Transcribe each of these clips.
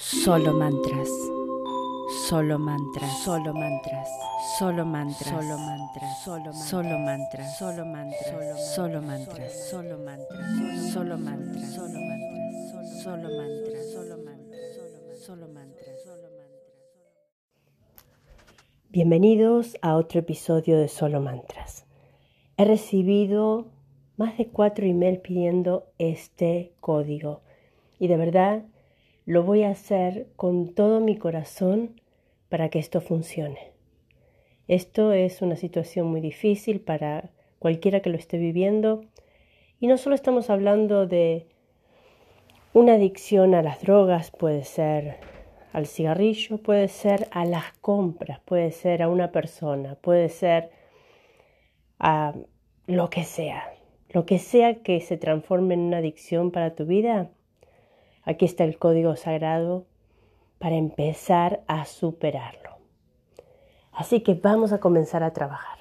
Solo mantras. Solo mantras. Solo mantras. Solo mantras. Solo mantras. Solo solo mantras. Solo mantras. Solo mantras. Solo mantras. Solo mantras. Solo mantras. Solo mantras. Solo mantras. Solo mantras. Bienvenidos a otro episodio de Solo Mantras. He recibido más de cuatro emails pidiendo este código y de verdad lo voy a hacer con todo mi corazón para que esto funcione. Esto es una situación muy difícil para cualquiera que lo esté viviendo y no solo estamos hablando de una adicción a las drogas, puede ser al cigarrillo, puede ser a las compras, puede ser a una persona, puede ser a lo que sea. Lo que sea que se transforme en una adicción para tu vida, Aquí está el código sagrado para empezar a superarlo. Así que vamos a comenzar a trabajar.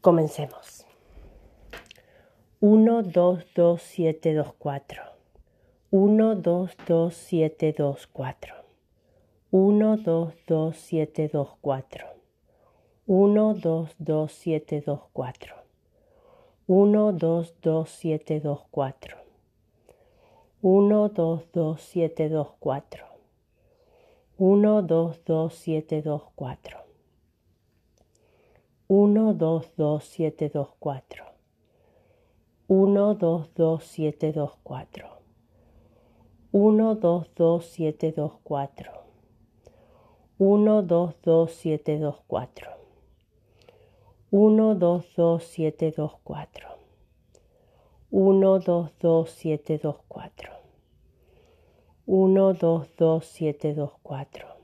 Comencemos. 1, 2, 2, 7, 2, 4. 1, 2, 2, 7, 2, 4. 1, 2, 2, 7, 2, 4. 1, 2, 2, 7, 2, 4. 122724 122724 122724 dos siete dos cuatro. 1, 2, 2, 7, 2, 4. 1, 2, 2, 7, 2, 4. 1, 2, 2, 7, 2, 4.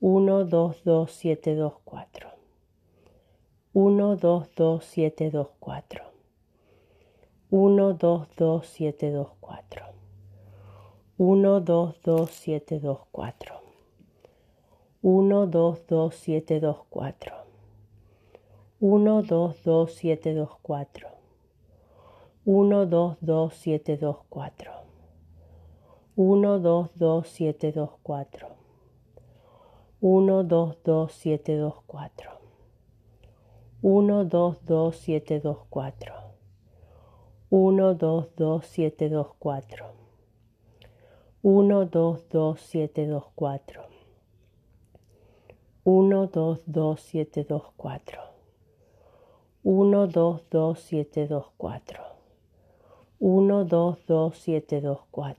1, 2, 2, 7, 2, 4. 1, 2, 2, 7, 2, 4. 1, 2, 2, 7, 2, 4. 1, 2, 2, 7, 2, 4. 1, 2, 2, 7, 2, 4. 1, 2, 2, 7, 2, 4. 1, 2, 2, 7, 2, 4. 1, 2, 2, 7, 2, 4. 1, 2, 2, 7, 2, 4. 1, 2, 2, 7, 2, 4. 1, 2, 2, 7, 2, 4. 1, 2, 2, 7, 2, 4. 1, 2, 2, 7, 2, 4. 1, 2, 2, 7, 2, 4. 1, 2, 2, 7, 2, 4.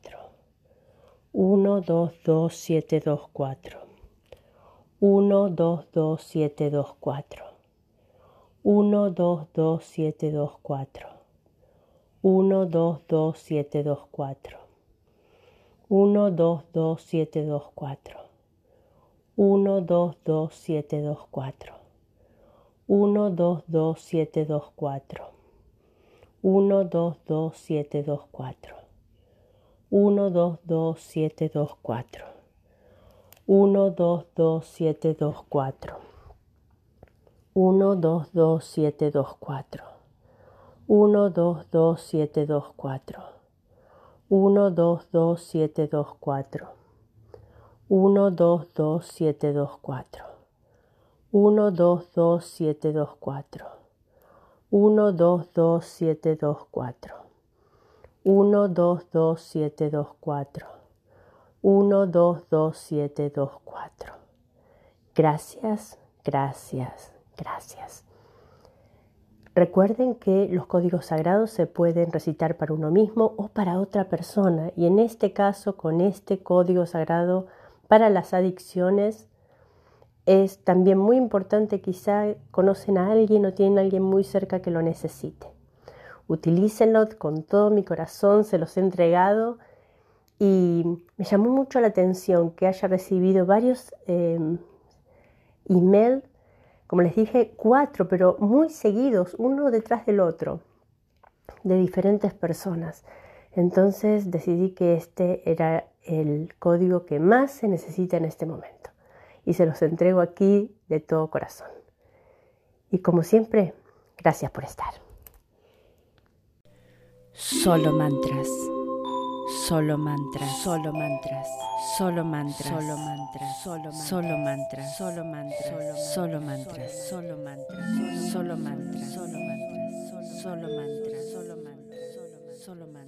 1, 2, 2, 7, 2, 4. 1, 2, 2, 7, 2, 4. 1, 2, 2, 7, 2, 4. 1, 2, 2, 7, 2, 4. 1, 2, 2, 7, 2, 4. 1, 2, 2, 7, 2, 4. 1, 2, 2, 7, 2, 4. 1, 2, 2, 7, 2, 4. 1, 2, 2, 7, 2, 4. 1, 2, 2, 7, 2, 4. 1, 2, 2, 7, 2, 4. 1, 2, 2, 7, 2, 4. Gracias, gracias, gracias. Recuerden que los códigos sagrados se pueden recitar para uno mismo o para otra persona y en este caso con este código sagrado para las adicciones es también muy importante, quizá conocen a alguien o tienen a alguien muy cerca que lo necesite. Utilícenlo con todo mi corazón, se los he entregado y me llamó mucho la atención que haya recibido varios eh, emails, como les dije, cuatro, pero muy seguidos, uno detrás del otro, de diferentes personas. Entonces decidí que este era el código que más se necesita en este momento y se los entrego aquí de todo corazón. Y como siempre, gracias por estar. Solo mantras. Solo mantras. Solo mantras. Solo mantras. Solo mantras. Solo mantras. Solo mantras. Solo mantras. Solo mantras. Solo mantras. Solo mantras. Solo mantras. Solo mantras. Solo mantras. Solo mantras.